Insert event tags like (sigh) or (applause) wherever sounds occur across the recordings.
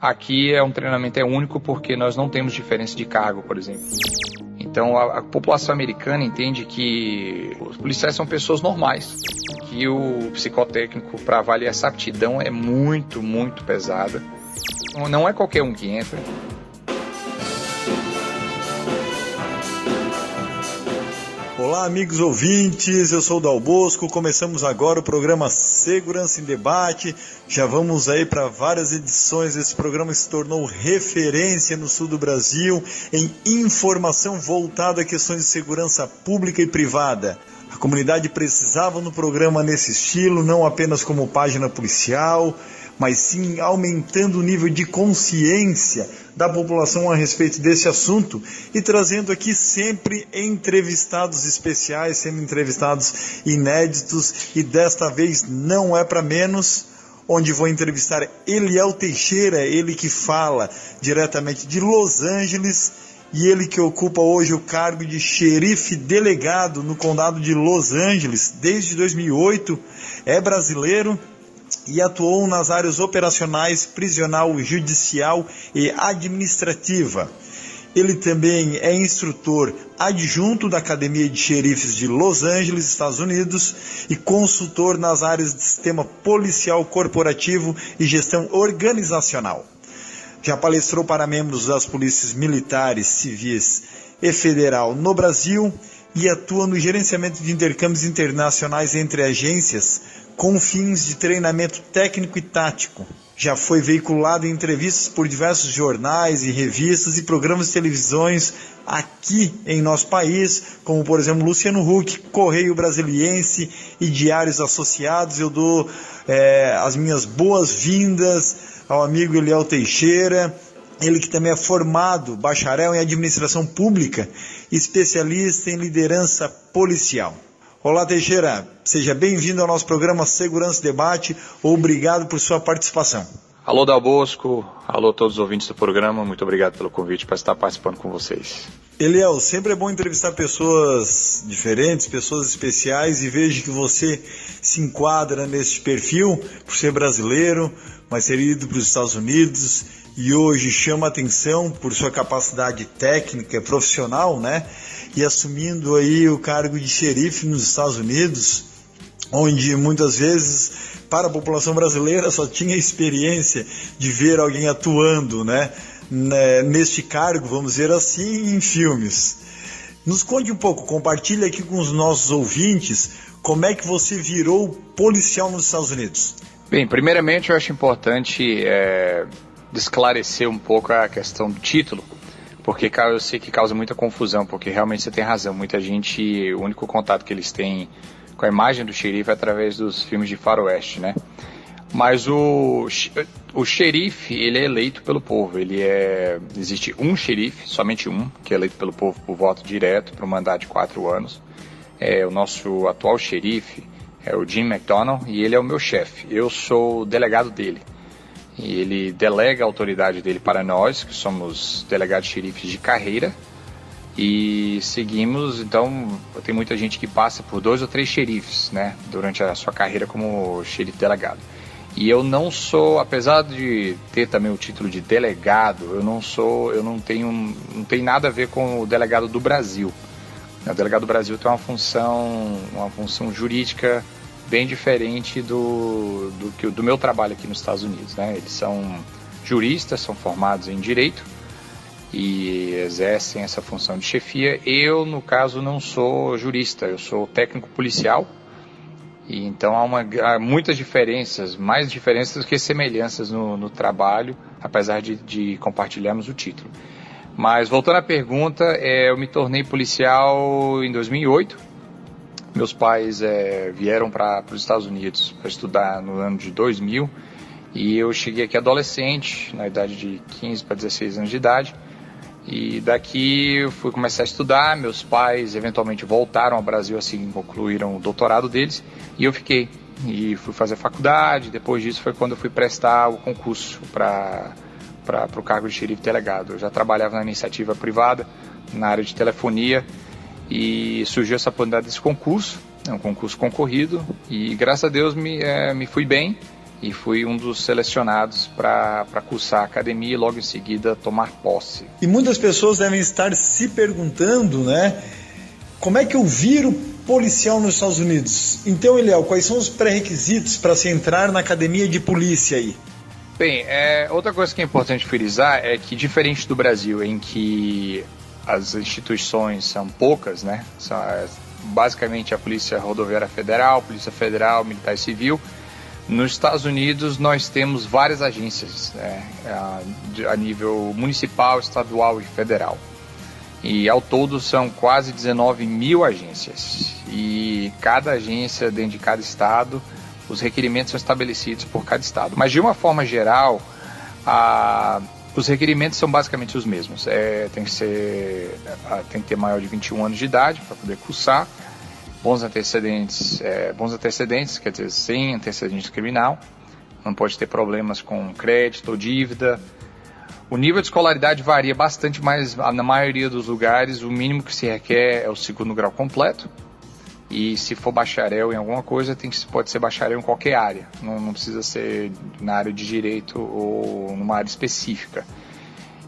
Aqui é um treinamento é único porque nós não temos diferença de cargo, por exemplo. Então a, a população americana entende que os policiais são pessoas normais, que o psicotécnico para avaliar essa aptidão é muito, muito pesada. Não é qualquer um que entra. Olá, amigos ouvintes, eu sou o Dal Bosco. Começamos agora o programa Segurança em Debate. Já vamos aí para várias edições. Esse programa se tornou referência no sul do Brasil em informação voltada a questões de segurança pública e privada. A comunidade precisava no programa nesse estilo, não apenas como página policial, mas sim aumentando o nível de consciência da população a respeito desse assunto e trazendo aqui sempre entrevistados especiais, sendo entrevistados inéditos e desta vez não é para menos onde vou entrevistar Eliel Teixeira, ele que fala diretamente de Los Angeles e ele que ocupa hoje o cargo de xerife delegado no condado de Los Angeles desde 2008, é brasileiro e atuou nas áreas operacionais, prisional, judicial e administrativa. Ele também é instrutor adjunto da Academia de Xerifes de Los Angeles, Estados Unidos, e consultor nas áreas de sistema policial corporativo e gestão organizacional. Já palestrou para membros das polícias militares, civis e federal no Brasil e atua no gerenciamento de intercâmbios internacionais entre agências com fins de treinamento técnico e tático. Já foi veiculado em entrevistas por diversos jornais e revistas e programas de televisões aqui em nosso país, como por exemplo Luciano Huck, Correio Brasiliense e Diários Associados. Eu dou é, as minhas boas-vindas ao amigo Eliel Teixeira, ele que também é formado, bacharel em administração pública, especialista em liderança policial. Olá, Teixeira. Seja bem-vindo ao nosso programa Segurança Debate. Obrigado por sua participação. Alô, Dal Bosco. Alô, todos os ouvintes do programa. Muito obrigado pelo convite para estar participando com vocês. Eliel, sempre é bom entrevistar pessoas diferentes, pessoas especiais e vejo que você se enquadra nesse perfil por ser brasileiro, mas ser ido para os Estados Unidos e hoje chama atenção por sua capacidade técnica, profissional, né? E assumindo aí o cargo de xerife nos Estados Unidos, onde muitas vezes para a população brasileira só tinha experiência de ver alguém atuando, né, né, neste cargo, vamos dizer assim, em filmes. Nos conte um pouco, compartilhe aqui com os nossos ouvintes como é que você virou policial nos Estados Unidos. Bem, primeiramente eu acho importante é, esclarecer um pouco a questão do título porque eu sei que causa muita confusão, porque realmente você tem razão. Muita gente, o único contato que eles têm com a imagem do xerife é através dos filmes de faroeste, né? Mas o, o xerife, ele é eleito pelo povo. Ele é, existe um xerife, somente um, que é eleito pelo povo por voto direto, para um mandato de quatro anos. É, o nosso atual xerife é o Jim McDonald e ele é o meu chefe. Eu sou o delegado dele e ele delega a autoridade dele para nós, que somos delegados xerifes de carreira, e seguimos, então, tem muita gente que passa por dois ou três xerifes, né, durante a sua carreira como xerife delegado. E eu não sou, apesar de ter também o título de delegado, eu não sou, eu não tenho, não tem nada a ver com o delegado do Brasil. O delegado do Brasil tem uma função, uma função jurídica bem diferente do, do, do meu trabalho aqui nos Estados Unidos. Né? Eles são juristas, são formados em direito e exercem essa função de chefia. Eu, no caso, não sou jurista, eu sou técnico policial. E então há, uma, há muitas diferenças, mais diferenças do que semelhanças no, no trabalho, apesar de, de, compartilharmos o título. Mas voltando à pergunta, é, eu me tornei policial em 2008 meus pais é, vieram para os Estados Unidos para estudar no ano de 2000 e eu cheguei aqui adolescente, na idade de 15 para 16 anos de idade. E daqui eu fui começar a estudar. Meus pais eventualmente voltaram ao Brasil, assim concluíram o doutorado deles, e eu fiquei. E fui fazer faculdade. Depois disso foi quando eu fui prestar o concurso para para o cargo de xerife delegado. Eu já trabalhava na iniciativa privada, na área de telefonia, e surgiu essa oportunidade desse concurso, é um concurso concorrido e graças a Deus me, é, me fui bem e fui um dos selecionados para cursar a academia e logo em seguida tomar posse. E muitas pessoas devem estar se perguntando, né? Como é que eu viro policial nos Estados Unidos? Então, Eliel, quais são os pré-requisitos para se entrar na academia de polícia aí? Bem, é, outra coisa que é importante frisar é que, diferente do Brasil, em que as instituições são poucas, né? São, é, basicamente a Polícia Rodoviária Federal, Polícia Federal, Militar Civil, nos Estados Unidos, nós temos várias agências né, a, nível municipal, estadual e federal. E ao todo são quase 19 mil agências. E cada agência, dentro de cada estado, os requerimentos são estabelecidos por cada estado. Mas de uma forma geral, a, os requerimentos são basicamente os mesmos. É, tem, que ser, tem que ter maior de 21 anos de idade para poder cursar bons antecedentes, é, bons antecedentes, quer dizer, sem antecedente criminal, não pode ter problemas com crédito ou dívida. O nível de escolaridade varia bastante, mas na maioria dos lugares o mínimo que se requer é o segundo grau completo. E se for bacharel em alguma coisa, tem pode ser bacharel em qualquer área. Não, não precisa ser na área de direito ou numa área específica.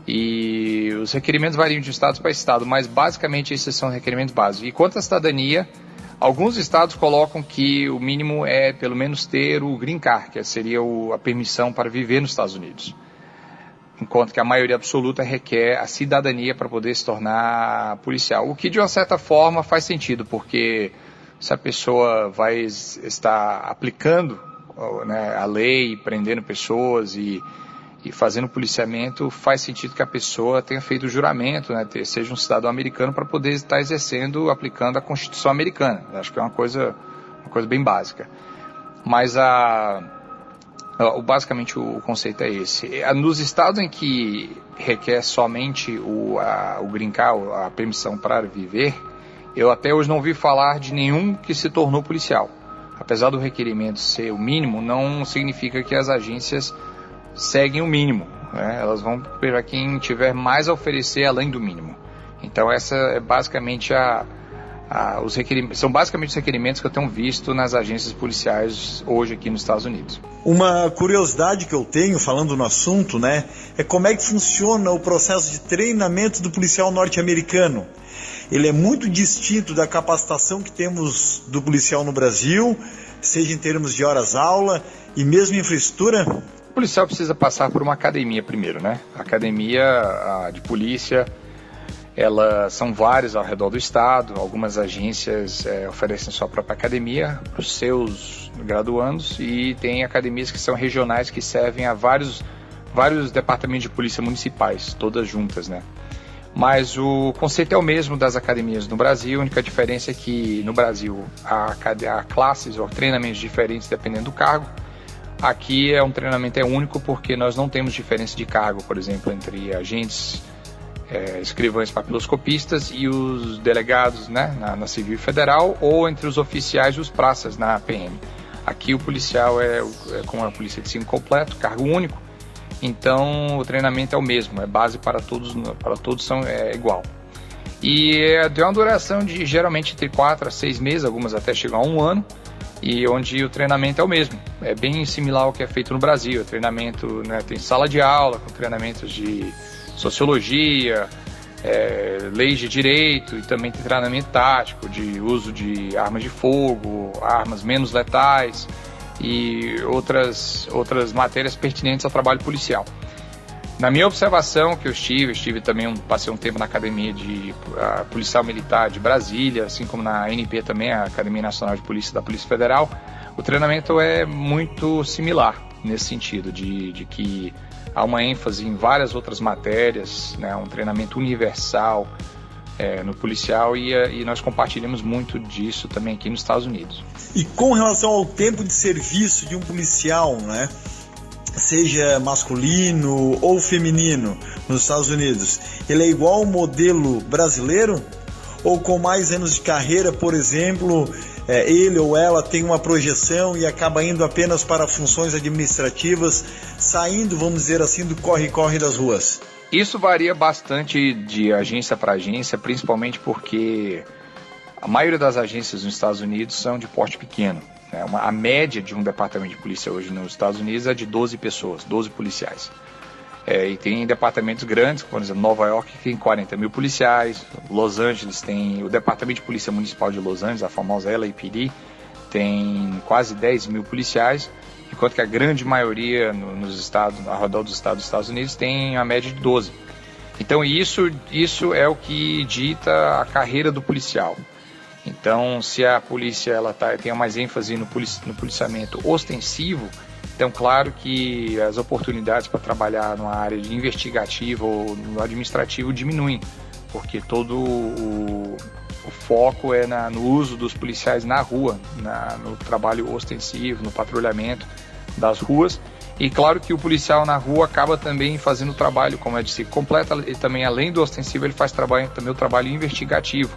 E os requerimentos variam de estado para estado, mas basicamente esses são requerimentos básicos. E quanto à cidadania, Alguns estados colocam que o mínimo é pelo menos ter o green card, que seria o, a permissão para viver nos Estados Unidos. Enquanto que a maioria absoluta requer a cidadania para poder se tornar policial. O que de uma certa forma faz sentido, porque se a pessoa vai estar aplicando né, a lei, prendendo pessoas e e fazendo policiamento faz sentido que a pessoa tenha feito o juramento, né, ter, seja um cidadão americano para poder estar exercendo, aplicando a Constituição americana. Acho que é uma coisa, uma coisa bem básica. Mas a, a basicamente o, conceito é esse. Nos estados em que requer somente o, a, o a permissão para viver, eu até hoje não ouvi falar de nenhum que se tornou policial. Apesar do requerimento ser o mínimo, não significa que as agências seguem o mínimo. Né? Elas vão para quem tiver mais a oferecer além do mínimo. Então essa é basicamente a, a, os requerimentos, são basicamente os requerimentos que eu tenho visto nas agências policiais hoje aqui nos Estados Unidos. Uma curiosidade que eu tenho falando no assunto, né, é como é que funciona o processo de treinamento do policial norte-americano. Ele é muito distinto da capacitação que temos do policial no Brasil, seja em termos de horas aula e mesmo infraestrutura policial precisa passar por uma academia primeiro, né? A academia de polícia, elas são várias ao redor do estado. Algumas agências é, oferecem sua própria academia para os seus graduandos e tem academias que são regionais que servem a vários, vários departamentos de polícia municipais, todas juntas, né? Mas o conceito é o mesmo das academias no Brasil, a única diferença é que no Brasil há, há classes ou treinamentos diferentes dependendo do cargo. Aqui é um treinamento é único porque nós não temos diferença de cargo, por exemplo, entre agentes, é, escrivães papiloscopistas e os delegados né, na, na Civil Federal ou entre os oficiais e os praças na PM. Aqui o policial é, é como a polícia de civil completo, cargo único, então o treinamento é o mesmo, é base para todos, para todos são é igual. E é, tem uma duração de geralmente entre 4 a 6 meses, algumas até chegam a um ano e onde o treinamento é o mesmo. É bem similar ao que é feito no Brasil. O treinamento né, tem sala de aula com treinamentos de sociologia, é, leis de direito e também tem treinamento tático de uso de armas de fogo, armas menos letais e outras, outras matérias pertinentes ao trabalho policial. Na minha observação que eu estive, estive também um, passei um tempo na academia de policial militar de Brasília, assim como na ANP também, a Academia Nacional de Polícia da Polícia Federal. O treinamento é muito similar nesse sentido, de, de que há uma ênfase em várias outras matérias, né, um treinamento universal é, no policial e, e nós compartilhamos muito disso também aqui nos Estados Unidos. E com relação ao tempo de serviço de um policial, né? seja masculino ou feminino nos Estados Unidos, ele é igual ao modelo brasileiro? Ou com mais anos de carreira, por exemplo, é, ele ou ela tem uma projeção e acaba indo apenas para funções administrativas, saindo, vamos dizer assim, do corre-corre das ruas? Isso varia bastante de agência para agência, principalmente porque a maioria das agências nos Estados Unidos são de porte pequeno. Né? Uma, a média de um departamento de polícia hoje nos Estados Unidos é de 12 pessoas, 12 policiais. É, e tem departamentos grandes, por exemplo, Nova York tem 40 mil policiais, Los Angeles tem o Departamento de Polícia Municipal de Los Angeles, a famosa LAPD, tem quase 10 mil policiais, enquanto que a grande maioria no, nos estados, ao redor dos estados dos Estados Unidos tem a média de 12. Então isso, isso é o que dita a carreira do policial. Então, se a polícia ela tá, tem mais ênfase no, polici no policiamento ostensivo, então claro que as oportunidades para trabalhar numa área de investigativo ou no administrativo diminuem, porque todo o, o foco é na, no uso dos policiais na rua, na, no trabalho ostensivo, no patrulhamento das ruas. E claro que o policial na rua acaba também fazendo trabalho, como é de se completa, ele também além do ostensivo, ele faz trabalho, também o trabalho investigativo.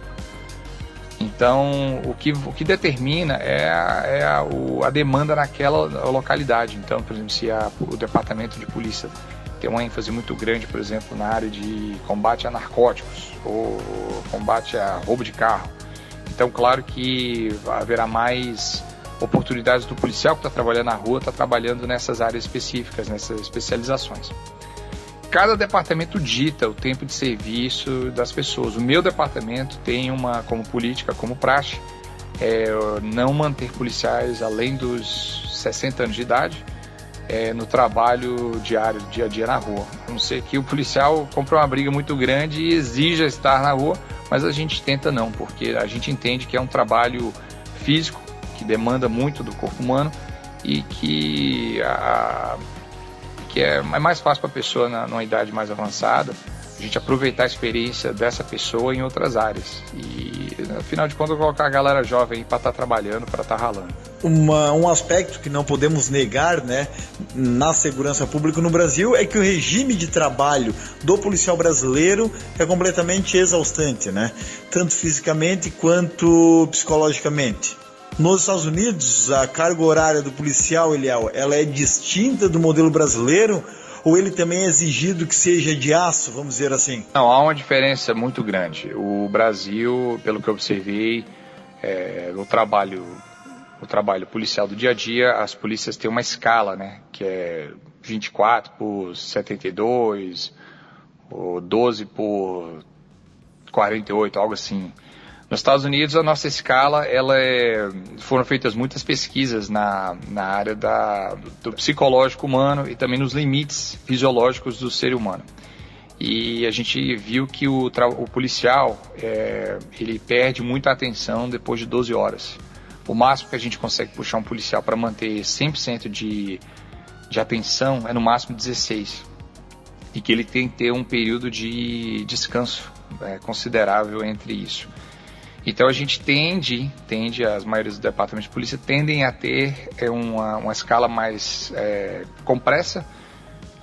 Então, o que, o que determina é, a, é a, o, a demanda naquela localidade. Então, por exemplo, se a, o departamento de polícia tem uma ênfase muito grande, por exemplo, na área de combate a narcóticos ou combate a roubo de carro. Então, claro que haverá mais oportunidades do policial que está trabalhando na rua, está trabalhando nessas áreas específicas, nessas especializações cada departamento dita o tempo de serviço das pessoas. O meu departamento tem uma como política, como praxe, é, não manter policiais além dos 60 anos de idade é, no trabalho diário, dia a dia na rua. A não ser que o policial compre uma briga muito grande e exija estar na rua, mas a gente tenta não, porque a gente entende que é um trabalho físico que demanda muito do corpo humano e que a, que é mais fácil para a pessoa na, numa idade mais avançada a gente aproveitar a experiência dessa pessoa em outras áreas. E, afinal de contas, colocar a galera jovem para estar tá trabalhando, para estar tá ralando. Uma, um aspecto que não podemos negar né, na segurança pública no Brasil é que o regime de trabalho do policial brasileiro é completamente exaustante, né? tanto fisicamente quanto psicologicamente. Nos Estados Unidos, a carga horária do policial, Eliel, ela é distinta do modelo brasileiro ou ele também é exigido que seja de aço, vamos dizer assim? Não, há uma diferença muito grande. O Brasil, pelo que eu observei, é, o trabalho o trabalho policial do dia a dia, as polícias têm uma escala, né, que é 24 por 72, ou 12 por 48, algo assim. Nos Estados Unidos, a nossa escala, ela é, foram feitas muitas pesquisas na, na área da, do psicológico humano e também nos limites fisiológicos do ser humano. E a gente viu que o, o policial, é, ele perde muita atenção depois de 12 horas. O máximo que a gente consegue puxar um policial para manter 100% de, de atenção é no máximo 16. E que ele tem que ter um período de descanso é, considerável entre isso. Então a gente tende, tende, as maiores dos departamentos de polícia tendem a ter é, uma, uma escala mais é, compressa,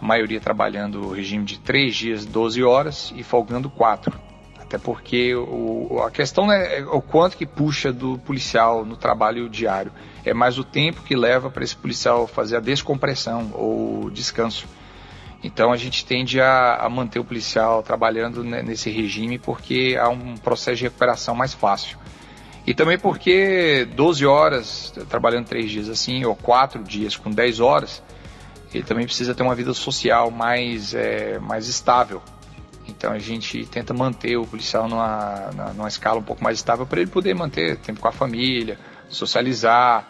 a maioria trabalhando o regime de 3 dias, 12 horas e folgando 4. Até porque o, a questão não é o quanto que puxa do policial no trabalho diário, é mais o tempo que leva para esse policial fazer a descompressão ou descanso. Então a gente tende a, a manter o policial trabalhando nesse regime porque há um processo de recuperação mais fácil. E também porque 12 horas, trabalhando 3 dias assim, ou 4 dias com 10 horas, ele também precisa ter uma vida social mais, é, mais estável. Então a gente tenta manter o policial numa, numa escala um pouco mais estável para ele poder manter tempo com a família, socializar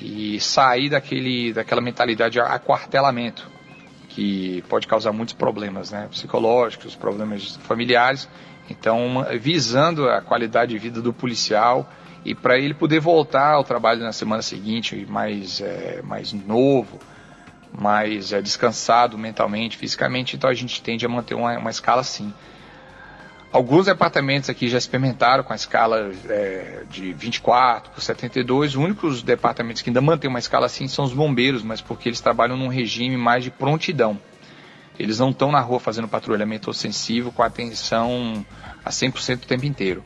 e sair daquele, daquela mentalidade de aquartelamento que pode causar muitos problemas né, psicológicos, problemas familiares. Então, visando a qualidade de vida do policial e para ele poder voltar ao trabalho na semana seguinte mais, é, mais novo, mais é, descansado mentalmente, fisicamente, então a gente tende a manter uma, uma escala assim. Alguns departamentos aqui já experimentaram com a escala é, de 24 por 72. Os únicos departamentos que ainda mantêm uma escala assim são os bombeiros, mas porque eles trabalham num regime mais de prontidão. Eles não estão na rua fazendo patrulhamento ostensivo com atenção a 100% o tempo inteiro.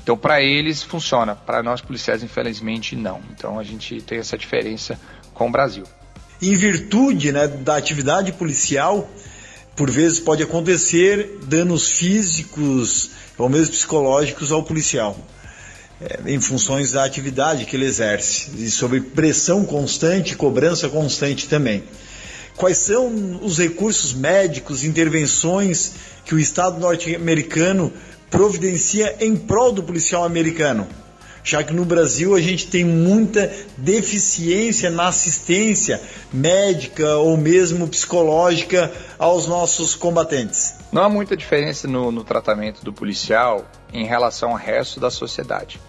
Então, para eles funciona, para nós policiais, infelizmente, não. Então, a gente tem essa diferença com o Brasil. Em virtude né, da atividade policial, por vezes pode acontecer danos físicos ou mesmo psicológicos ao policial. é, em funções da atividade que ele exerce e sob pressão constante, cobrança constante também. Quais são os recursos médicos, intervenções que o Estado norte-americano providencia em prol do policial americano? Já que no Brasil a gente tem muita deficiência na assistência médica ou mesmo psicológica aos nossos combatentes. Não há muita diferença no, no tratamento do policial em relação ao resto da sociedade,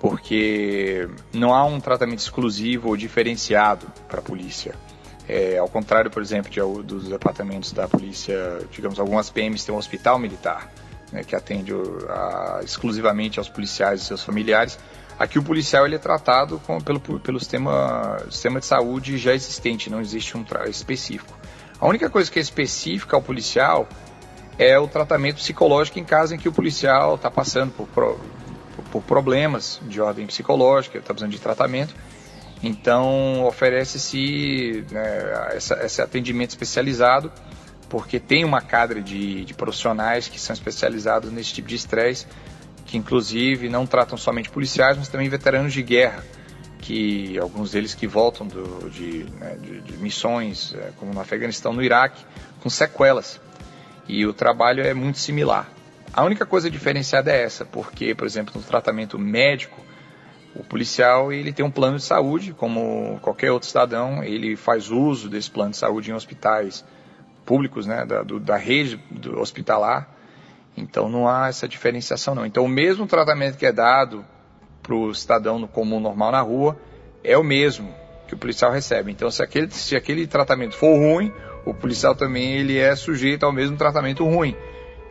porque não há um tratamento exclusivo ou diferenciado para a polícia. É, ao contrário, por exemplo, de, dos departamentos da polícia, digamos, algumas PMs têm um hospital militar né, que atende a, exclusivamente aos policiais e seus familiares. Aqui o policial ele é tratado com, pelo, pelo sistema, sistema de saúde já existente, não existe um específico. A única coisa que é específica ao policial é o tratamento psicológico em caso em que o policial está passando por, por, por, problemas de ordem psicológica, está precisando de tratamento. Então oferece-se né, esse atendimento especializado porque tem uma cadre de, de profissionais que são especializados nesse tipo de estresse, que inclusive não tratam somente policiais, mas também veteranos de guerra, que alguns deles que voltam do, de, né, de, de, missões, é, como no Afeganistão, no Iraque, com sequelas. E o trabalho é muito similar. A única coisa diferenciada é essa, porque, por exemplo, no tratamento médico, o policial ele tem um plano de saúde, como qualquer outro cidadão, ele faz uso desse plano de saúde em hospitais públicos, né, da, do, da rede hospitalar. Então não há essa diferenciação não. Então o mesmo tratamento que é dado para o cidadão no comum normal na rua é o mesmo que o policial recebe. Então se aquele, se aquele tratamento for ruim, o policial também ele é sujeito ao mesmo tratamento ruim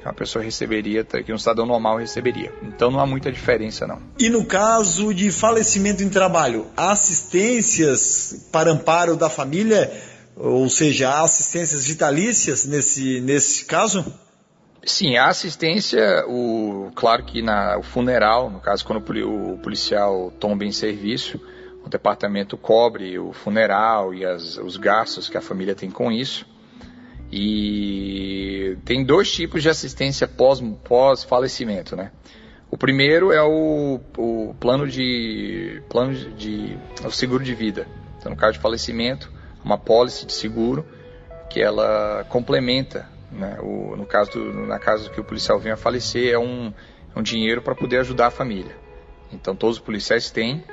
que uma pessoa receberia, que um cidadão normal receberia. Então não há muita diferença não. E no caso de falecimento em trabalho, assistências para amparo da família ou seja, há assistências vitalícias nesse, nesse caso? Sim, a assistência, o, claro que na, o funeral, no caso quando o policial tomba em serviço, o departamento cobre o funeral e as, os gastos que a família tem com isso. E tem dois tipos de assistência pós-falecimento, pós né? O primeiro é o, o plano de plano de, de o seguro de vida. Então, no caso de falecimento, uma pólice de seguro que ela complementa, né? o, no caso do, na caso que o policial venha a falecer, é um, é um dinheiro para poder ajudar a família. Então todos os policiais têm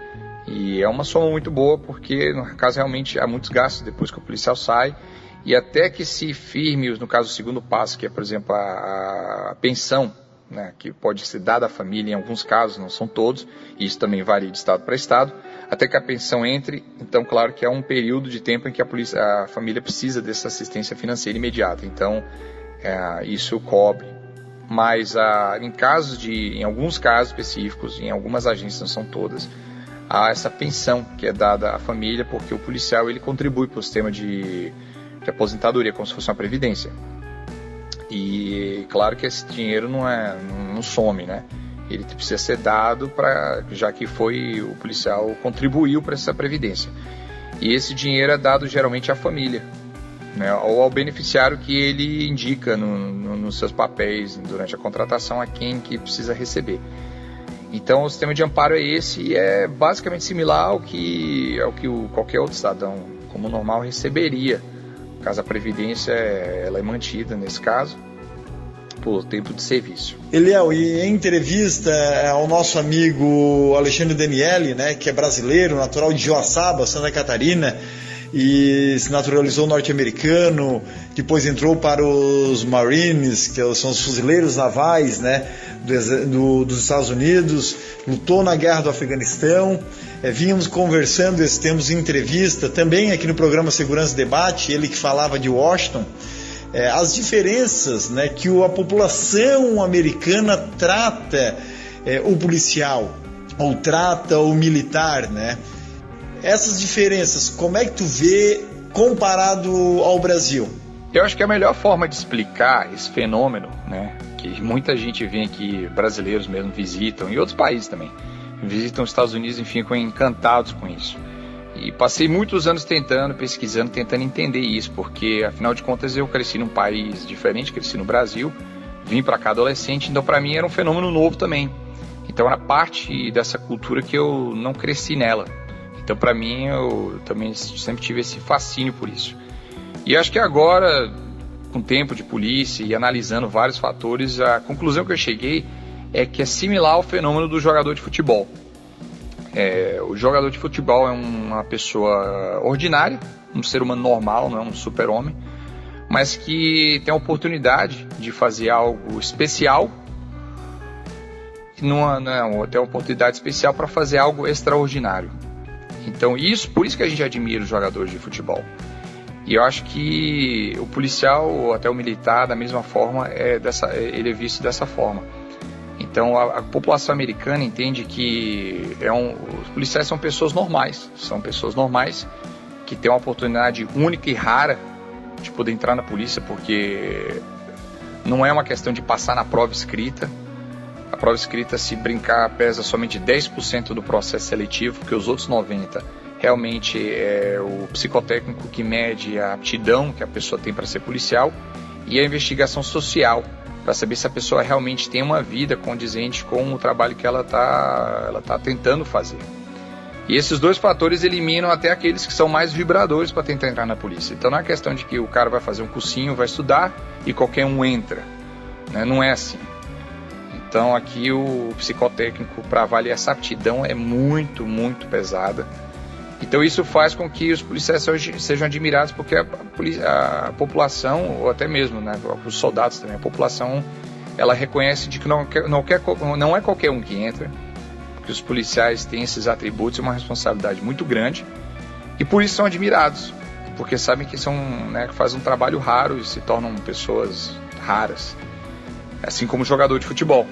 e é uma soma muito boa porque no caso realmente há muitos gastos depois que o policial sai e até que se firme, no caso o segundo passo, que é por exemplo a, a pensão, né, que pode ser dada à família em alguns casos, não são todos, e isso também varia de estado para estado, até que a pensão entre. Então, claro que é um período de tempo em que a, polícia, a família precisa dessa assistência financeira imediata. Então, é, isso cobre. Mas a, em casos de, em alguns casos específicos, em algumas agências, não são todas, há essa pensão que é dada à família, porque o policial ele contribui para o sistema de, de aposentadoria, como se fosse uma previdência. E claro que esse dinheiro não é não some, né? Ele precisa ser dado para já que foi o policial contribuiu para essa previdência. E esse dinheiro é dado geralmente à família, né, ou ao beneficiário que ele indica no, no, nos seus papéis durante a contratação a quem que precisa receber. Então o sistema de amparo é esse e é basicamente similar ao que, ao que o, qualquer outro cidadão como normal receberia, caso a previdência ela é mantida nesse caso por tempo de serviço. Eliel, e em entrevista ao nosso amigo Alexandre Daniele, né, que é brasileiro, natural de Joaçaba, Santa Catarina, e se naturalizou norte-americano, depois entrou para os Marines, que são os fuzileiros navais né, do, do, dos Estados Unidos, lutou na guerra do Afeganistão. É, vínhamos conversando, temos entrevista também aqui no programa Segurança Debate, ele que falava de Washington é, as diferenças né, que a população americana trata é, o policial ou trata o militar, né? Essas diferenças, como é que tu vê comparado ao Brasil? Eu acho que a melhor forma de explicar esse fenômeno, né, que muita gente vem aqui, brasileiros mesmo visitam, e outros países também, visitam os Estados Unidos e ficam encantados com isso e passei muitos anos tentando, pesquisando, tentando entender isso, porque afinal de contas eu cresci num país diferente, cresci no Brasil, vim para cá adolescente, então para mim era um fenômeno novo também. Então era parte dessa cultura que eu não cresci nela. Então para mim eu também sempre tive esse fascínio por isso. E acho que agora, com tempo de polícia e analisando vários fatores, a conclusão que eu cheguei é que é similar ao fenômeno do jogador de futebol. É, o jogador de futebol é uma pessoa ordinária, um ser humano normal, não é um super-homem, mas que tem a oportunidade de fazer algo especial, numa, não, tem a oportunidade especial para fazer algo extraordinário. Então, isso, por isso que a gente admira os jogadores de futebol. E eu acho que o policial ou até o militar, da mesma forma, é dessa, ele é visto dessa forma. Então a, a, população americana entende que é um, os policiais são pessoas normais, são pessoas normais que têm uma oportunidade única e rara de poder entrar na polícia, porque não é uma questão de passar na prova escrita. A prova escrita, se brincar, pesa somente 10% do processo seletivo, porque os outros 90% realmente é o psicotécnico que mede a aptidão que a pessoa tem para ser policial e a investigação social para saber se a pessoa realmente tem uma vida condizente com o trabalho que ela está ela tá tentando fazer. E esses dois fatores eliminam até aqueles que são mais vibradores para tentar entrar na polícia. Então não é questão de que o cara vai fazer um cursinho, vai estudar e qualquer um entra. Né? Não é assim. Então aqui o psicotécnico para avaliar essa aptidão é muito, muito pesada. Então isso faz com que os policiais sejam admirados porque a, a, a população, ou até mesmo né, os soldados também, a população ela reconhece de que não, não, quer, não é qualquer um que entra, que os policiais têm esses atributos e uma responsabilidade muito grande e por isso são admirados, porque sabem que são, né, que fazem um trabalho raro e se tornam pessoas raras, assim como jogador de futebol.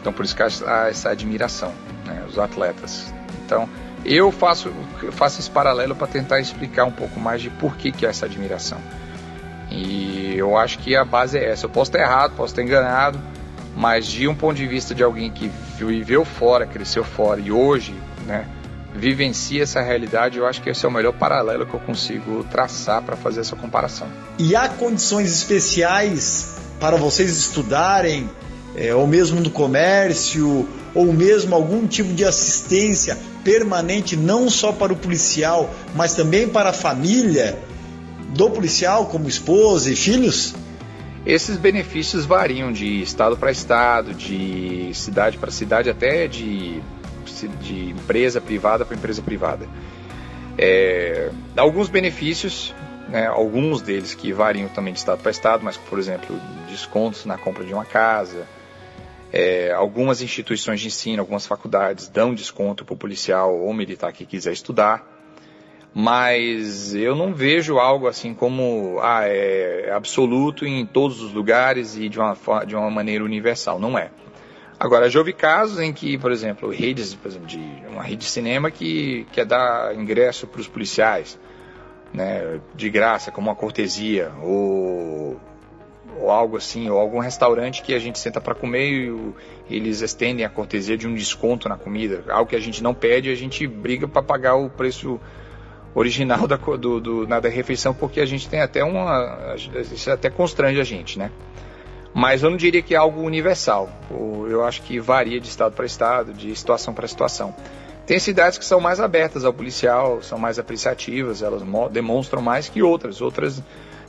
Então por isso que há essa admiração, né, os atletas. Então eu faço, faço esse paralelo para tentar explicar um pouco mais de por que, que é essa admiração. E eu acho que a base é essa. Eu posso estar errado, posso estar enganado, mas de um ponto de vista de alguém que viveu fora, cresceu fora e hoje, né, vivencia essa realidade, eu acho que esse é o melhor paralelo que eu consigo traçar para fazer essa comparação. E há condições especiais para vocês estudarem, é, ou mesmo no comércio, ou mesmo algum tipo de assistência permanente, não só para o policial, mas também para a família do policial, como esposa e filhos? Esses benefícios variam de estado para estado, de cidade para cidade, até de, de empresa privada para empresa privada. É, alguns benefícios, né, alguns deles que variam também de estado para estado, mas, por exemplo, descontos na compra de uma casa, é, algumas instituições de ensino, algumas faculdades dão desconto para o policial ou militar que quiser estudar, mas eu não vejo algo assim como ah, é absoluto em todos os lugares e de uma, de uma maneira universal. Não é. Agora, já houve casos em que, por exemplo, redes, por exemplo, de uma rede de cinema que quer dar ingresso para os policiais, né, de graça, como uma cortesia, ou ou algo assim, ou algum restaurante que a gente senta para comer e eles estendem a cortesia de um desconto na comida, algo que a gente não pede, a gente briga para pagar o preço original da, do, do, na da refeição, porque a gente tem até uma. Isso até constrange a gente, né? Mas eu não diria que é algo universal. Eu acho que varia de estado para estado, de situação para situação. Tem cidades que são mais abertas ao policial, são mais apreciativas, elas demonstram mais que outras. Outras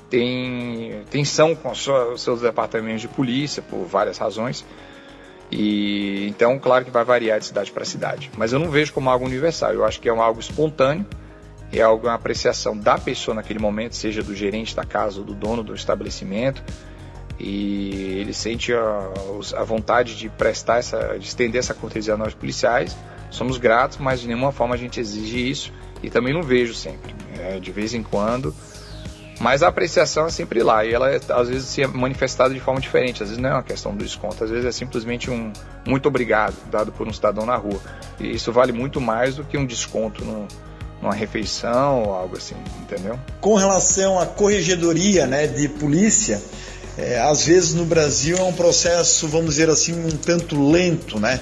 tem tensão com os seus departamentos de polícia por várias razões. E então, claro que vai variar de cidade para cidade, mas eu não vejo como algo universal. Eu acho que é um algo espontâneo, é algo uma apreciação da pessoa naquele momento, seja do gerente da casa ou do dono do estabelecimento, e ele sente a, a vontade de prestar essa, de estender essa cortesia a nós policiais. Somos gratos, mas de nenhuma forma a gente exige isso e também não vejo sempre. É, de vez em quando mas a apreciação é sempre lá e ela é, às vezes se é manifestada de forma diferente. Às vezes não é uma questão do desconto, às vezes é simplesmente um muito obrigado dado por um cidadão na rua. E isso vale muito mais do que um desconto numa refeição ou algo assim, entendeu? Com relação à corregedoria né, de polícia, é, às vezes no Brasil é um processo, vamos dizer assim, um tanto lento, né?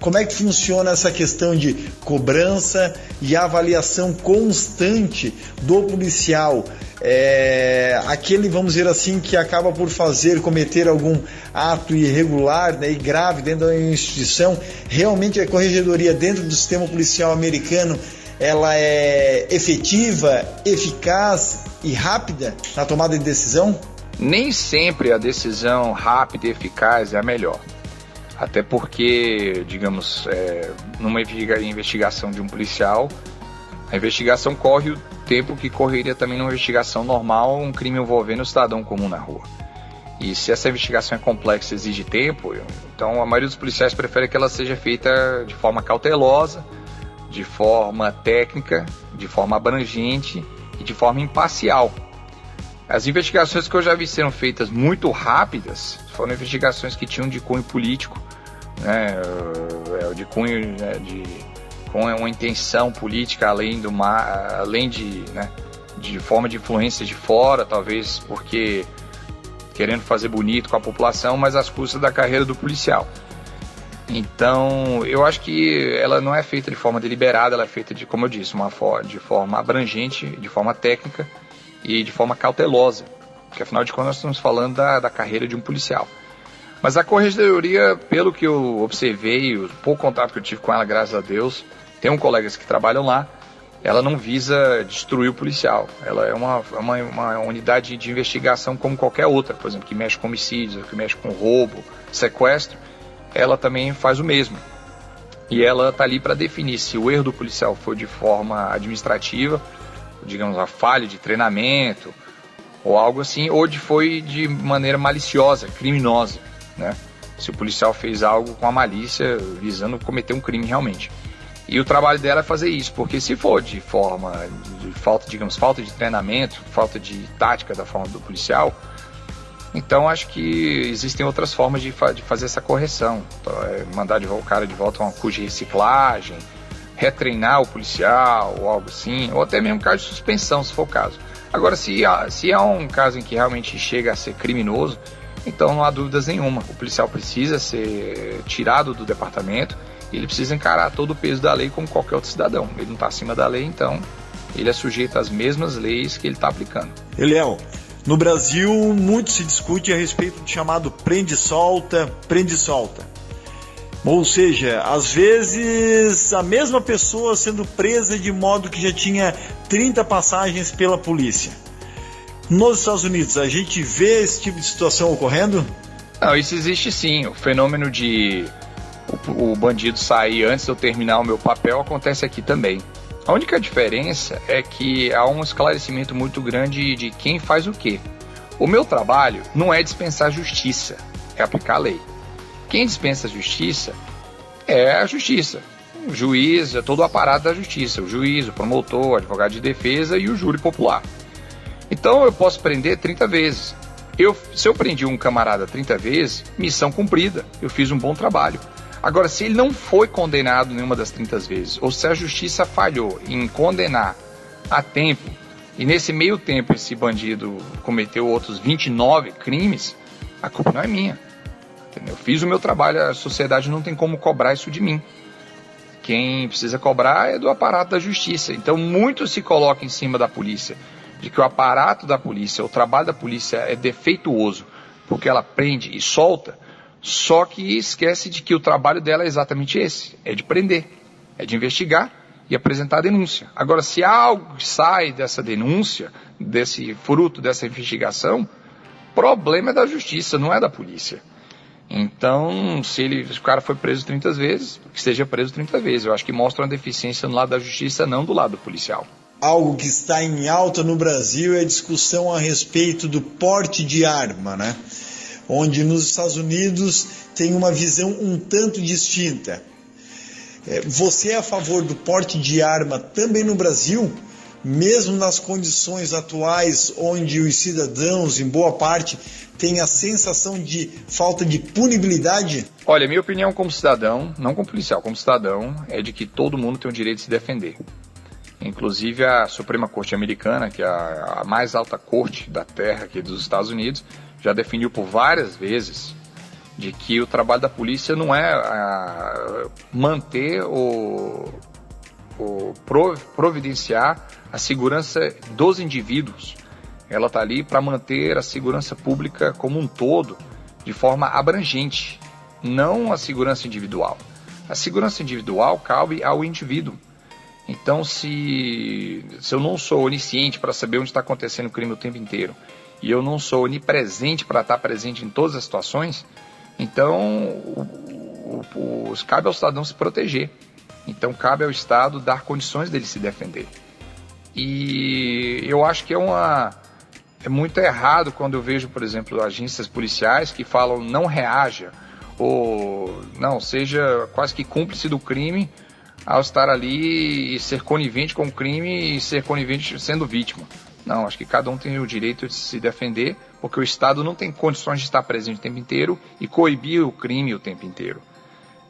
Como é que funciona essa questão de cobrança e avaliação constante do policial? É, aquele, vamos dizer assim, que acaba por fazer, cometer algum ato irregular né, e grave dentro da instituição, realmente a corregedoria dentro do sistema policial americano ela é efetiva, eficaz e rápida na tomada de decisão? Nem sempre a decisão rápida e eficaz é a melhor. Até porque, digamos, é, numa investigação de um policial, a investigação corre o tempo que correria também numa investigação normal, um crime envolvendo o cidadão comum na rua. E se essa investigação é complexa e exige tempo, então a maioria dos policiais prefere que ela seja feita de forma cautelosa, de forma técnica, de forma abrangente e de forma imparcial. As investigações que eu já vi sendo feitas muito rápidas foram investigações que tinham de cunho político, né, é, de cunho né, de com uma intenção política além do além de, né, de forma de influência de fora, talvez porque querendo fazer bonito com a população, mas às custas da carreira do policial. Então, eu acho que ela não é feita de forma deliberada, ela é feita de, como eu disse, uma de forma abrangente, de forma técnica e de forma cautelosa, porque afinal de contas nós estamos falando da, da carreira de um policial. Mas a corregedoria, pelo que eu observei, o pouco contato que eu tive com ela, graças a Deus, tem um colegas que trabalham lá, ela não visa destruir o policial. Ela é uma, uma, uma, unidade de investigação como qualquer outra, por exemplo, que mexe com homicídios, que mexe com roubo, sequestro ela também faz o mesmo. E ela está ali para definir se o erro do policial foi de forma administrativa, digamos, a falha de treinamento, ou algo assim, ou de foi de maneira maliciosa, criminosa, né? Se o policial fez algo com a malícia visando cometer um crime realmente. E o trabalho dela é fazer isso, porque se for de forma de falta, digamos, falta de treinamento, falta de tática da forma do policial, então acho que existem outras formas de, fa de fazer essa correção. Então, é mandar de, o cara de volta a uma de reciclagem, retreinar o policial ou algo assim, ou até mesmo caso de suspensão, se for o caso. Agora, se se há um caso em que realmente chega a ser criminoso, então não há dúvidas nenhuma. O policial precisa ser tirado do departamento e ele precisa encarar todo o peso da lei como qualquer outro cidadão. Ele não está acima da lei, então ele é sujeito às mesmas leis que ele está aplicando. Eliel, no Brasil, muito se discute a respeito do chamado prende-solta, prende-solta. Ou seja, às vezes a mesma pessoa sendo presa de modo que já tinha 30 passagens pela polícia. Nos Estados Unidos, a gente vê esse tipo de situação ocorrendo? Não, isso existe sim. O fenômeno de o, o bandido sair antes de eu terminar o meu papel acontece aqui também. A única diferença é que há um esclarecimento muito grande de quem faz o quê. O meu trabalho não é dispensar justiça, é aplicar a lei. Quem dispensa justiça é a justiça. O juiz, é todo o aparato da justiça, o juiz, o promotor, o advogado de defesa e o júri popular. Então eu posso prender 30 vezes. Eu, se eu prendi um camarada 30 vezes, missão cumprida, eu fiz um bom trabalho. Agora, se ele não foi condenado nenhuma das 30 vezes, ou se a justiça falhou em condenar a tempo, e nesse meio tempo esse bandido cometeu outros 29 crimes, a culpa não é minha. Eu fiz o meu trabalho, a sociedade não tem como cobrar isso de mim. Quem precisa cobrar é do aparato da justiça. Então, muito se coloca em cima da polícia, de que o aparato da polícia, o trabalho da polícia é defeituoso, porque ela prende e solta, só que esquece de que o trabalho dela é exatamente esse: é de prender, é de investigar e apresentar a denúncia. Agora, se algo sai dessa denúncia, desse fruto dessa investigação, problema é da justiça, não é da polícia. Então, se, ele, se o cara foi preso 30 vezes, que seja preso 30 vezes. Eu acho que mostra uma deficiência no lado da justiça, não do lado policial. Algo que está em alta no Brasil é a discussão a respeito do porte de arma, né? onde nos Estados Unidos tem uma visão um tanto distinta. É, você é a favor do porte de arma também no Brasil? Mesmo nas condições atuais, onde os cidadãos, em boa parte, têm a sensação de falta de punibilidade? Olha, minha opinião como cidadão, não como policial, como cidadão, é de que todo mundo tem o direito de se defender. Inclusive a Suprema Corte Americana, que é a, mais alta corte da terra aqui dos Estados Unidos, já definiu por várias vezes de que o trabalho da polícia não é a, manter ou, providenciar a segurança dos indivíduos. ela está ali para manter a segurança pública como um todo, de forma abrangente, não a segurança individual. A segurança individual cabe ao indivíduo. Então, se, se eu não sou onisciente para saber onde está acontecendo o crime o tempo inteiro, e eu não sou onipresente para estar tá presente em todas as situações, então o, o, cabe ao cidadão se proteger. Então, cabe ao Estado dar condições dele se defender. E eu acho que é uma. É muito errado quando eu vejo, por exemplo, agências policiais que falam não reaja, ou não, seja quase que cúmplice do crime ao estar ali e ser conivente com o crime e ser conivente sendo vítima. Não, acho que cada um tem o direito de se defender, porque o Estado não tem condições de estar presente o tempo inteiro e coibir o crime o tempo inteiro.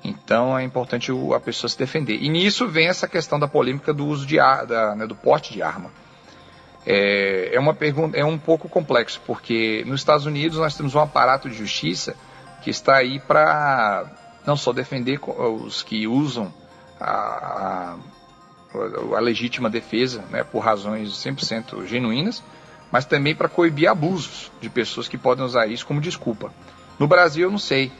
Então é importante a pessoa se defender. E nisso vem essa questão da polêmica do uso de ar, da, né, do porte de arma. É, é uma pergunta, é um pouco complexo, porque nos Estados Unidos nós temos um aparato de justiça que está aí para não só defender os que usam a, a, a legítima defesa, né, por razões 100% genuínas, mas também para coibir abusos de pessoas que podem usar isso como desculpa. No Brasil, eu não sei.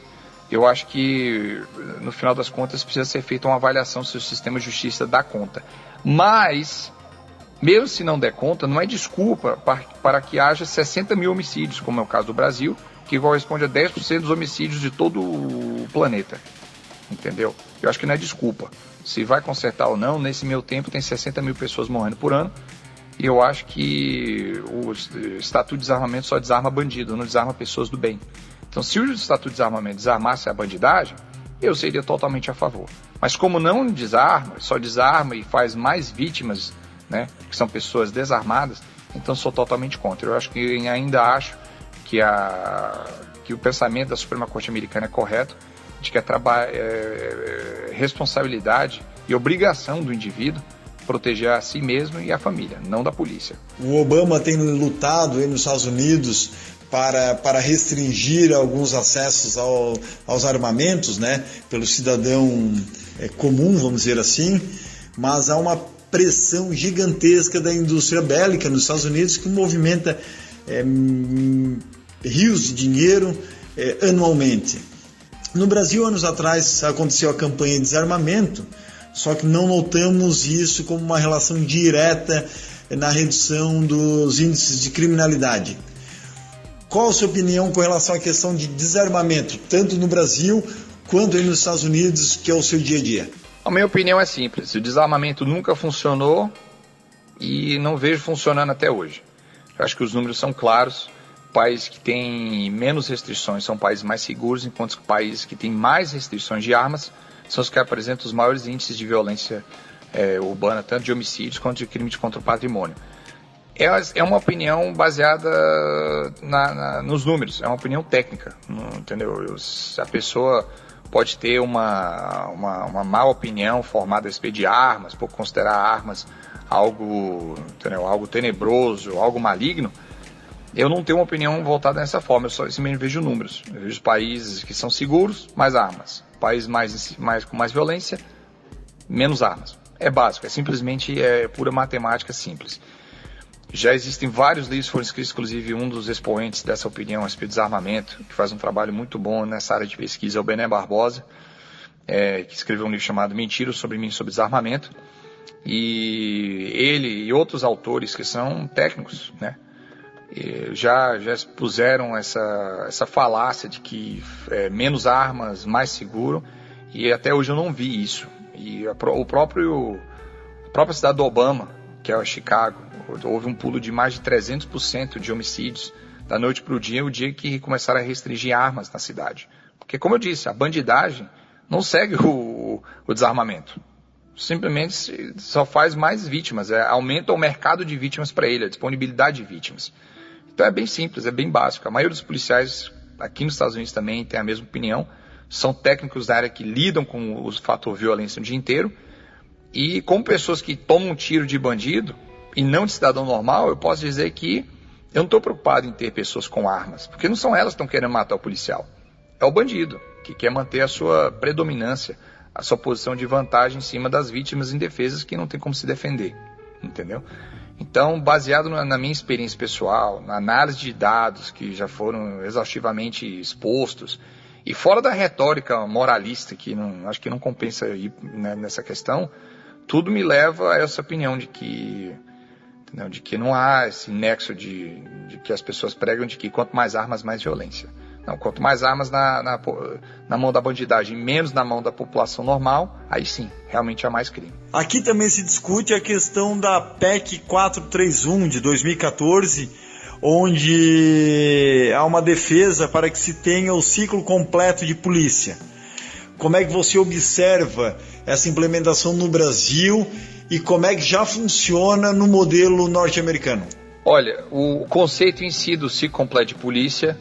Eu acho que, no final das contas, precisa ser feita uma avaliação se o sistema de justiça dá conta. Mas, mesmo se não der conta, não é desculpa para, para que haja 60 mil homicídios, como é o caso do Brasil, que corresponde a 10% dos homicídios de todo o planeta. Entendeu? Eu acho que não é desculpa. Se vai consertar ou não, nesse meu tempo tem 60 mil pessoas morrendo por ano. E eu acho que o Estatuto de Desarmamento só desarma bandido, não desarma pessoas do bem. Então, se o Estatuto de Desarmamento desarmasse a bandidagem, eu seria totalmente a favor. Mas como não desarma, só desarma e faz mais vítimas, né, que são pessoas desarmadas, então sou totalmente contra. Eu acho que ainda acho que, a, que o pensamento da Suprema Corte Americana é correto, de que é, é, é responsabilidade e obrigação do indivíduo proteger a si mesmo e a família, não da polícia. O Obama tem lutado aí nos Estados Unidos para, para restringir alguns acessos ao, aos armamentos, né, pelo cidadão é, comum, vamos dizer assim, mas há uma pressão gigantesca da indústria bélica nos Estados Unidos que movimenta é, rios de dinheiro é, anualmente. No Brasil, anos atrás, aconteceu a campanha de desarmamento, só que não notamos isso como uma relação direta na redução dos índices de criminalidade. Qual a sua opinião com relação à questão de desarmamento, tanto no Brasil quanto nos Estados Unidos, que é o seu dia a dia? A minha opinião é simples: o desarmamento nunca funcionou e não vejo funcionando até hoje. Eu acho que os números são claros. Países que têm menos restrições são países mais seguros, enquanto os países que têm mais restrições de armas são os que apresentam os maiores índices de violência é, urbana, tanto de homicídios quanto de crimes contra o patrimônio. É, é uma opinião baseada na, na, nos números, é uma opinião técnica, entendeu? Eu, a pessoa pode ter uma, uma, uma má opinião formada a respeito de armas, por considerar armas algo, entendeu? algo tenebroso, algo maligno, eu não tenho uma opinião voltada dessa forma, eu só simplesmente vejo números. Eu vejo países que são seguros, mais armas país mais, mais, com mais violência, menos armas. É básico, é simplesmente é pura matemática simples. Já existem vários livros, foram escritos, inclusive um dos expoentes dessa opinião a respeito de desarmamento, que faz um trabalho muito bom nessa área de pesquisa, é o Bené Barbosa, é, que escreveu um livro chamado Mentiras sobre mim sobre desarmamento. E ele e outros autores que são técnicos, né, já, já expuseram essa, essa falácia de que é, menos armas, mais seguro, e até hoje eu não vi isso. E a, o próprio a própria cidade do Obama, que é Chicago, houve um pulo de mais de 300% de homicídios da noite para o dia, o dia que começaram a restringir armas na cidade. Porque, como eu disse, a bandidagem não segue o, o desarmamento. Simplesmente só faz mais vítimas, é, aumenta o mercado de vítimas para ele, a disponibilidade de vítimas. Então é bem simples, é bem básico. A maioria dos policiais aqui nos Estados Unidos também tem a mesma opinião. São técnicos da área que lidam com o fator violência o dia inteiro. E como pessoas que tomam um tiro de bandido e não de cidadão normal, eu posso dizer que eu não estou preocupado em ter pessoas com armas, porque não são elas que estão querendo matar o policial. É o bandido que quer manter a sua predominância, a sua posição de vantagem em cima das vítimas indefesas que não tem como se defender. Entendeu? Então, baseado na minha experiência pessoal, na análise de dados que já foram exaustivamente expostos, e fora da retórica moralista, que não, acho que não compensa ir né, nessa questão, tudo me leva a essa opinião de que, de que não há esse nexo de, de que as pessoas pregam de que quanto mais armas, mais violência. Não, quanto mais armas na, na, na, mão da bandidagem, menos na mão da população normal, aí sim, realmente há mais crime. Aqui também se discute a questão da PEC 431 de 2014, onde há uma defesa para que se tenha o ciclo completo de polícia. Como é que você observa essa implementação no Brasil e como é que já funciona no modelo norte-americano? Olha, o conceito em si do ciclo completo de polícia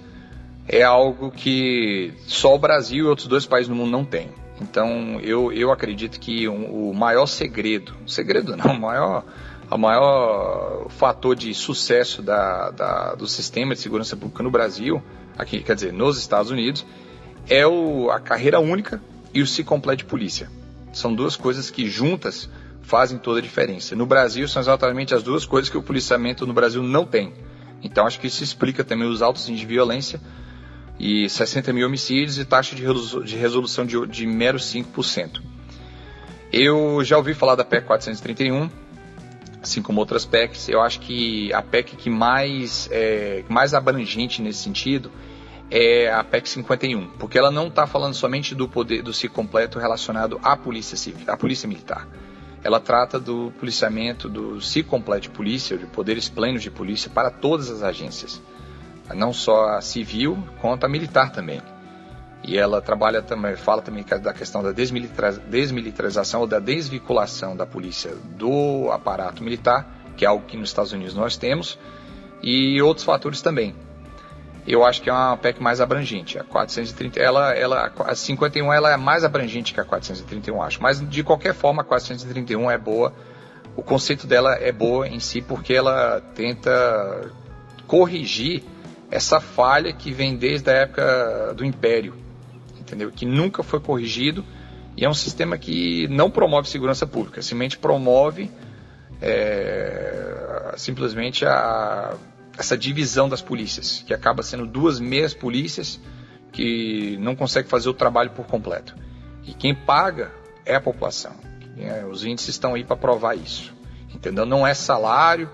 é algo que só o Brasil e outros dois países no mundo não têm. Então eu, eu acredito que um, o maior segredo, segredo não, (laughs) o maior, o maior fator de sucesso da, da, do sistema de segurança pública no Brasil, aqui, quer dizer, nos Estados Unidos, é o, a carreira única e o se completo de polícia. São duas coisas que juntas fazem toda a diferença. No Brasil são exatamente as duas coisas que o policiamento no Brasil não tem. Então acho que isso explica também os altos índices de violência e 60 mil homicídios e taxa de, resolução de, de mero 5%. Eu já ouvi falar da PEC 431, assim como outras PECs. Eu acho que a PEC que mais, é, mais abrangente nesse sentido é a PEC 51, porque ela não está falando somente do poder do ciclo completo relacionado à polícia civil, à polícia militar. Ela trata do policiamento do ciclo completo de polícia, de poderes plenos de polícia para todas as agências não só a civil, quanto a militar também. E ela trabalha também, fala também da questão da desmilitarização ou da desvinculação da polícia do aparato militar, que é algo que nos Estados Unidos nós temos, e outros fatores também. Eu acho que é uma PEC mais abrangente. A 430, ela, ela, a 51 ela é mais abrangente que a 431, acho. Mas de qualquer forma, a 431 é boa. O conceito dela é boa em si porque ela tenta corrigir essa falha que vem desde a época do Império, entendeu? Que nunca foi corrigido e é um sistema que não promove segurança pública, simplesmente promove é, simplesmente a, essa divisão das polícias, que acaba sendo duas meias polícias que não conseguem fazer o trabalho por completo. E quem paga é a população. É, os índices estão aí para provar isso. Entendeu? Não é salário,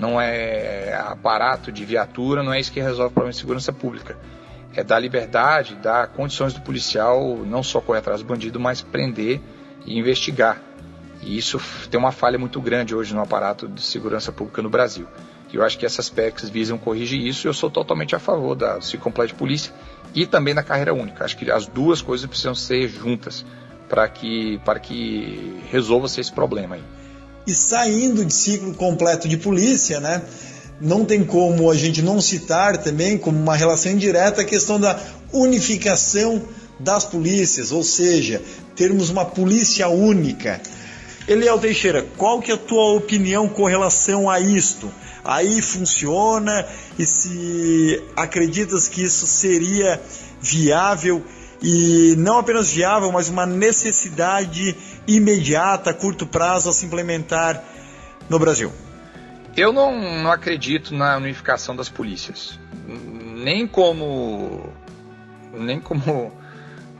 não é aparato de viatura, não é isso que resolve o problema de segurança pública. É dar liberdade, dar condições do policial não só correr atrás do bandido, mas prender e investigar. E isso tem uma falha muito grande hoje no aparato de segurança pública no Brasil. E eu acho que essas PECs visam corrigir isso e eu sou totalmente a favor da se complete polícia e também da carreira única. Acho que as duas coisas precisam ser juntas para que, para que resolva-se esse problema aí e saindo de ciclo completo de polícia, né? Não tem como a gente não citar também como uma relação indireta a questão da unificação das polícias, ou seja, termos uma polícia única. Eliel Teixeira, qual que é a tua opinião com relação a isto? Aí funciona e se acreditas que isso seria viável e não apenas viável, mas uma necessidade imediata, a curto prazo a se implementar no Brasil? Eu não, não acredito na unificação das polícias, nem como nem como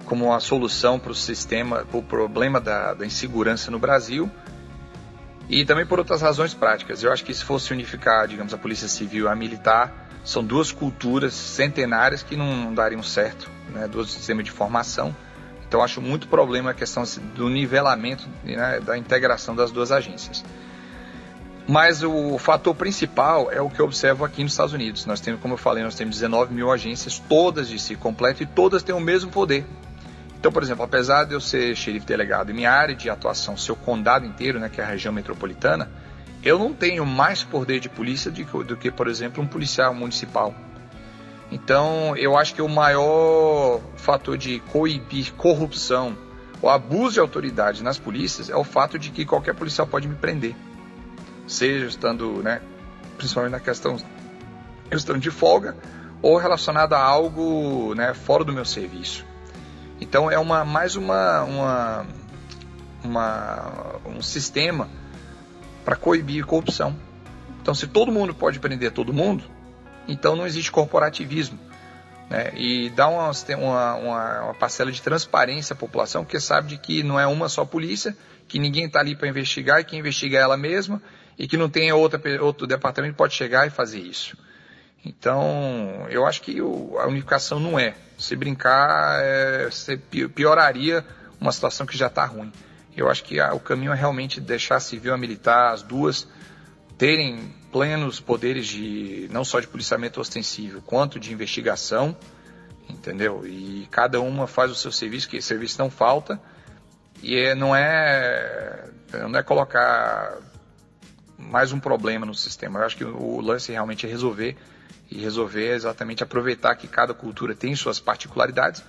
como uma solução para o sistema, para o problema da, da insegurança no Brasil e também por outras razões práticas. Eu acho que se fosse unificar, digamos, a polícia civil e a militar, são duas culturas centenárias que não dariam certo, né? dois sistemas de formação. Então acho muito problema a questão do nivelamento, né, da integração das duas agências. Mas o fator principal é o que eu observo aqui nos Estados Unidos. Nós temos, como eu falei, nós temos 19 mil agências, todas de si completo e todas têm o mesmo poder. Então, por exemplo, apesar de eu ser xerife delegado e minha área de atuação ser o condado inteiro, né, que é a região metropolitana, eu não tenho mais poder de polícia do que, por exemplo, um policial municipal. Então, eu acho que o maior fator de coibir corrupção ou abuso de autoridade nas polícias é o fato de que qualquer policial pode me prender. Seja estando, né, principalmente na questão, estando de folga ou relacionado a algo, né, fora do meu serviço. Então, é uma mais uma, uma, uma um sistema para coibir corrupção. Então, se todo mundo pode prender todo mundo, então não existe corporativismo. Né? E dá uma, uma, uma, parcela de transparência à população, porque sabe de que não é uma só polícia, que ninguém está ali para investigar e quem investiga é ela mesma, e que não tem outra, outro departamento que pode chegar e fazer isso. Então, eu acho que o, a unificação não é. Se brincar, é, pioraria uma situação que já está ruim. Eu acho que a, o caminho é realmente deixar a civil e a militar, as duas, terem plenos poderes de não só de policiamento ostensivo, quanto de investigação, entendeu? E cada uma faz o seu serviço, que serviço não falta, e é, não é não é colocar mais um problema no sistema. Eu acho que o lance realmente é resolver e resolver é exatamente aproveitar que cada cultura tem suas particularidades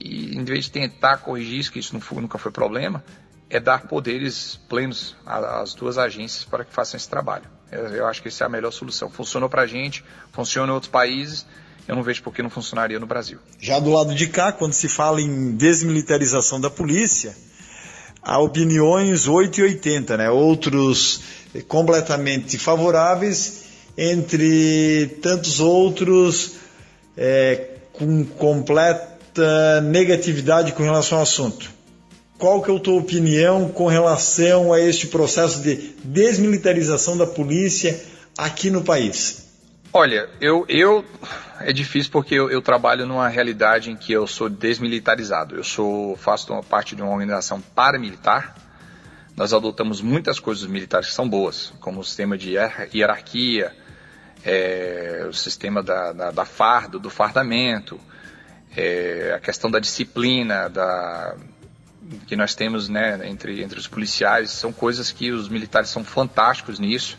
e em vez de tentar corrigir isso, que isso nunca foi problema, é dar poderes plenos às duas agências para que façam esse trabalho. Eu acho que essa é a melhor solução. Funcionou para a gente, funciona em outros países, eu não vejo por que não funcionaria no Brasil. Já do lado de cá, quando se fala em desmilitarização da polícia, há opiniões 8 e 80, né? outros completamente favoráveis, entre tantos outros é, com completa negatividade com relação ao assunto qual que é a tua opinião com relação a este processo de desmilitarização da polícia aqui no país? Olha, eu, eu é difícil porque eu, eu, trabalho numa realidade em que eu sou desmilitarizado. Eu sou faço uma parte de uma organização paramilitar. Nós adotamos muitas coisas militares que são boas, como o sistema de hierarquia, é, o sistema da, da, da fardo, do fardamento, é, a questão da disciplina, da, que nós temos né, entre, entre os policiais são coisas que os militares são fantásticos nisso.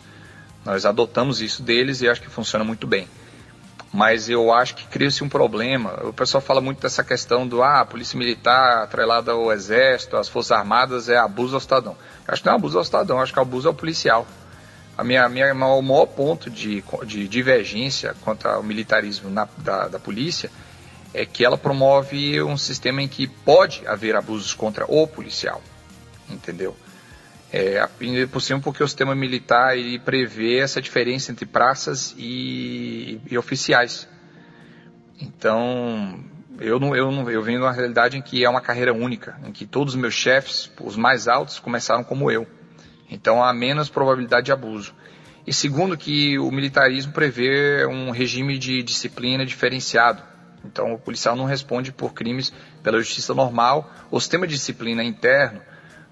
Nós adotamos isso deles e acho que funciona muito bem. Mas eu acho que cria-se um problema. O pessoal fala muito dessa questão do ah, a polícia militar atrelada ao exército, às forças armadas é abuso ao cidadão. Eu acho que não é abuso ao cidadão, acho que é abuso ao policial. A minha, minha, o maior ponto de, de divergência quanto ao militarismo na, da, da polícia é que ela promove um sistema em que pode haver abusos contra o policial, entendeu? É, é possível porque o sistema militar ele prevê essa diferença entre praças e, e oficiais. Então, eu, não, eu, não, eu venho realidade em que é uma carreira única, em que todos os meus chefes, os mais altos, começaram como eu. Então, há menos probabilidade de abuso. E segundo, que o militarismo prevê um regime de disciplina diferenciado então, o policial não responde por crimes pela justiça normal. O sistema de disciplina interno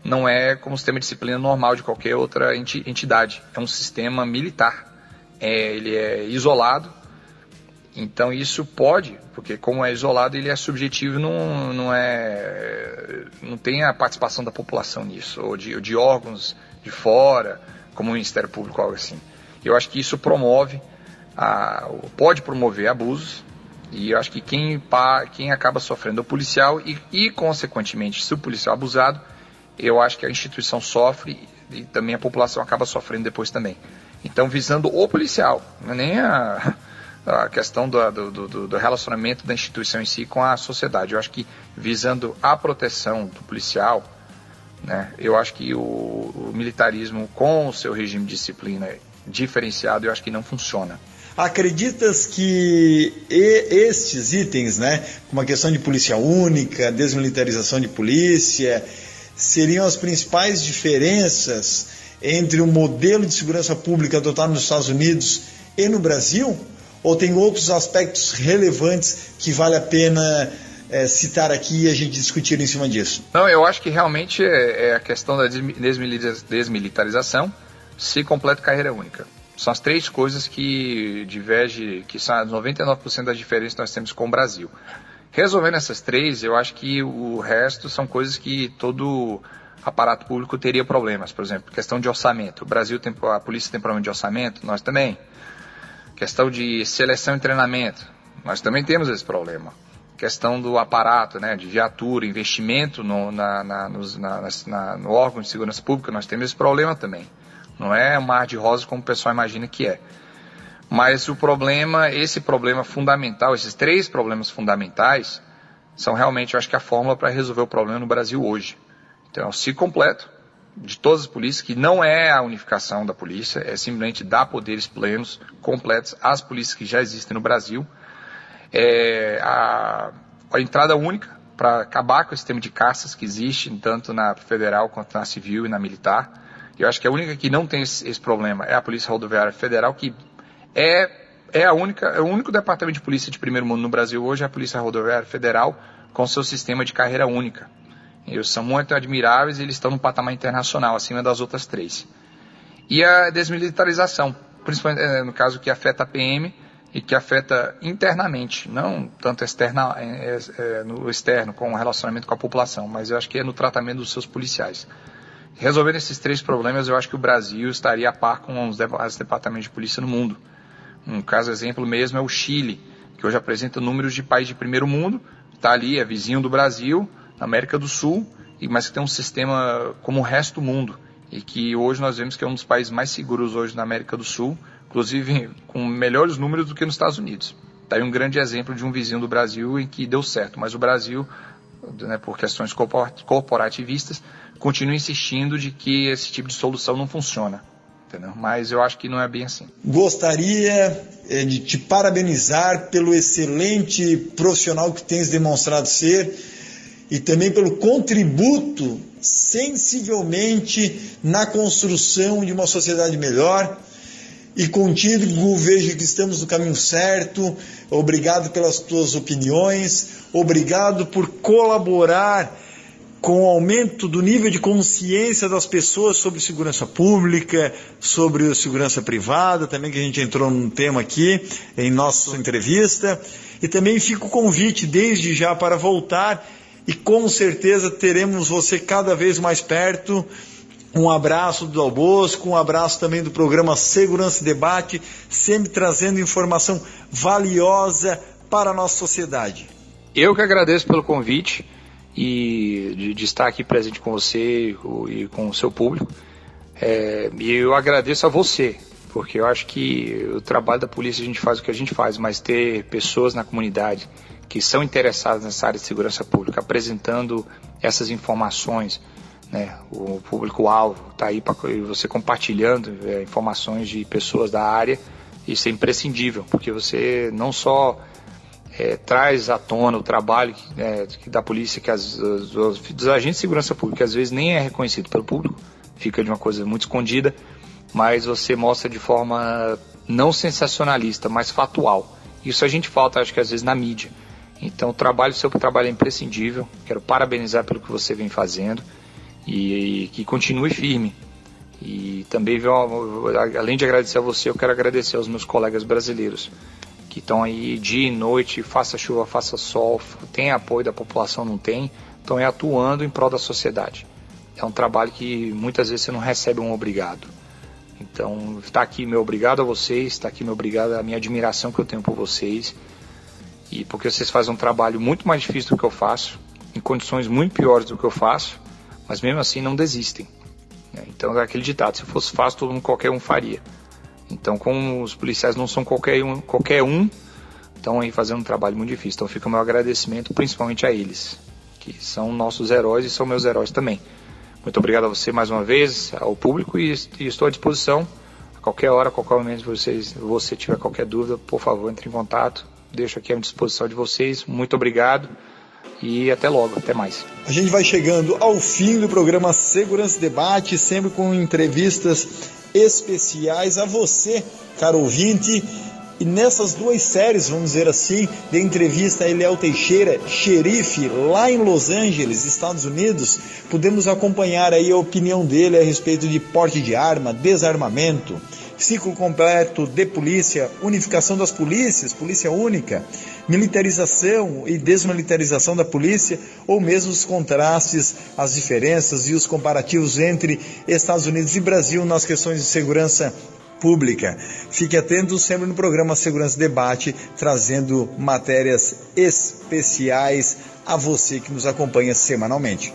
não é como o sistema de disciplina normal de qualquer outra entidade. É um sistema militar. É, ele é isolado. Então, isso pode, porque como é isolado, ele é subjetivo, não, não, é, não tem a participação da população nisso, ou de, de órgãos de fora, como o Ministério Público, algo assim. Eu acho que isso promove, a, pode promover abusos, e eu acho que quem, quem acaba sofrendo é o policial e, e, consequentemente, se o policial é abusado, eu acho que a instituição sofre e também a população acaba sofrendo depois também. Então, visando o policial, não é nem a, a questão do, do, do, do, relacionamento da instituição em si com a sociedade. Eu acho que visando a proteção do policial, né, eu acho que o, o militarismo com o seu regime de disciplina diferenciado, eu acho que não funciona. Acreditas que estes itens, né, como a questão de polícia única, desmilitarização de polícia, seriam as principais diferenças entre o modelo de segurança pública adotado nos Estados Unidos e no Brasil? Ou tem outros aspectos relevantes que vale a pena é, citar aqui e a gente discutir em cima disso? Não, eu acho que realmente é, é a questão da desmilitarização se completa carreira única. São as três coisas que diverge, que são 99% das diferenças que nós temos com o Brasil. Resolvendo essas três, eu acho que o resto são coisas que todo aparato público teria problemas. Por exemplo, questão de orçamento. O Brasil tem, a polícia tem problema de orçamento, nós também. Questão de seleção e treinamento, nós também temos esse problema. Questão do aparato, né, de viatura, investimento no, na, na, nos, na, na, no órgão de segurança pública, nós temos esse problema também. Não é um mar de rosas como o pessoal imagina que é. Mas o problema, esse problema fundamental, esses três problemas fundamentais, são realmente, eu acho que a fórmula para resolver o problema no Brasil hoje. Então, é o ciclo completo, de todas as polícias, que não é a unificação da polícia, é simplesmente dar poderes plenos, completos às polícias que já existem no Brasil. É a, a entrada única para acabar com esse sistema de caças que existe tanto na federal quanto na civil e na militar. Eu acho que a única que não tem esse, esse problema é a Polícia Rodoviária Federal, que é, é a única, é o único departamento de polícia de primeiro mundo no Brasil hoje, é a Polícia Rodoviária Federal, com seu sistema de carreira única. Eles são muito admiráveis e eles estão no patamar internacional, acima das outras três. E a desmilitarização, principalmente eh, no caso que afeta a PM e que afeta internamente, não tanto externa, é, é, no externo, com o relacionamento com a população, mas eu acho que é no tratamento dos seus policiais. Resolvendo esses três problemas, eu acho que o Brasil estaria a par com os departamentos de polícia no mundo. Um caso exemplo mesmo é o Chile, que hoje apresenta números de país de primeiro mundo, está ali, é vizinho do Brasil, América do Sul, mas que tem um sistema como o resto do mundo e que hoje nós vemos que é um dos países mais seguros hoje na América do Sul, inclusive (laughs) com melhores números do que nos Estados Unidos. Está aí um grande exemplo de um vizinho do Brasil em que deu certo, mas o Brasil, né, por questões corporativistas, continua insistindo de que esse tipo de solução não funciona. Entendeu? Mas eu acho que não é bem assim. Gostaria eh, de te parabenizar pelo excelente profissional que tens demonstrado ser e também pelo contributo sensivelmente na construção de uma sociedade melhor. E contigo vejo que estamos no caminho certo. Obrigado pelas tuas opiniões, obrigado por colaborar com o aumento do nível de consciência das pessoas sobre segurança pública, sobre segurança privada, também que a gente entrou num tema aqui em nossa entrevista. E também fica o convite desde já para voltar e com certeza teremos você cada vez mais perto. Um abraço do Albosco, um abraço também do programa Segurança e Debate, sempre trazendo informação valiosa para a nossa sociedade. Eu que agradeço pelo convite e de, de estar aqui presente com você e com o seu público. É, e eu agradeço a você, porque eu acho que o trabalho da polícia a gente faz o que a gente faz, mas ter pessoas na comunidade que são interessadas nessa área de segurança pública, apresentando essas informações, né, o público-alvo está aí para você compartilhando é, informações de pessoas da área, isso é imprescindível, porque você não só é, traz à tona o trabalho é, da polícia, que as, os, os agentes de segurança pública às vezes nem é reconhecido pelo público, fica de uma coisa muito escondida, mas você mostra de forma não sensacionalista, mas fatual. Isso a gente falta, acho que às vezes, na mídia. Então, o trabalho, seu trabalho é imprescindível. Quero parabenizar pelo que você vem fazendo e, e que continue firme. E também, além de agradecer a você, eu quero agradecer aos meus colegas brasileiros que estão aí dia e noite, faça chuva, faça sol, tem apoio da população, não tem, estão aí atuando em prol da sociedade. É um trabalho que muitas vezes você não recebe um obrigado. Então, está aqui meu obrigado a vocês, está aqui meu obrigado a minha admiração que eu tenho por vocês. E porque vocês fazem um trabalho muito mais difícil do que eu faço, em condições muito piores do que eu faço, mas mesmo assim não desistem. Então é aquele ditado, se fosse fácil, todo mundo, qualquer um faria. Então, como os policiais não são qualquer um, qualquer um, estão aí fazendo um trabalho muito difícil. Então, fica o meu agradecimento principalmente a eles, que são nossos heróis e são meus heróis também. Muito obrigado a você mais uma vez, ao público, e, e estou à disposição. A qualquer hora, a qualquer momento, vocês, você tiver qualquer dúvida, por favor, entre em contato. Deixo aqui à disposição de vocês. Muito obrigado e até logo, até mais. A gente vai chegando ao fim do programa Segurança Debate, sempre com entrevistas especiais a você, caro ouvinte. E nessas duas séries, vamos dizer assim, de entrevista a Eliel Teixeira, xerife, lá em Los Angeles, Estados Unidos, podemos acompanhar aí a opinião dele a respeito de porte de arma, desarmamento, ciclo completo de polícia, unificação das polícias, polícia única, militarização e desmilitarização da polícia, ou mesmo os contrastes, as diferenças e os comparativos entre Estados Unidos e Brasil nas questões de segurança pública. Fique atento sempre no programa Segurança Debate, trazendo matérias especiais a você que nos acompanha semanalmente.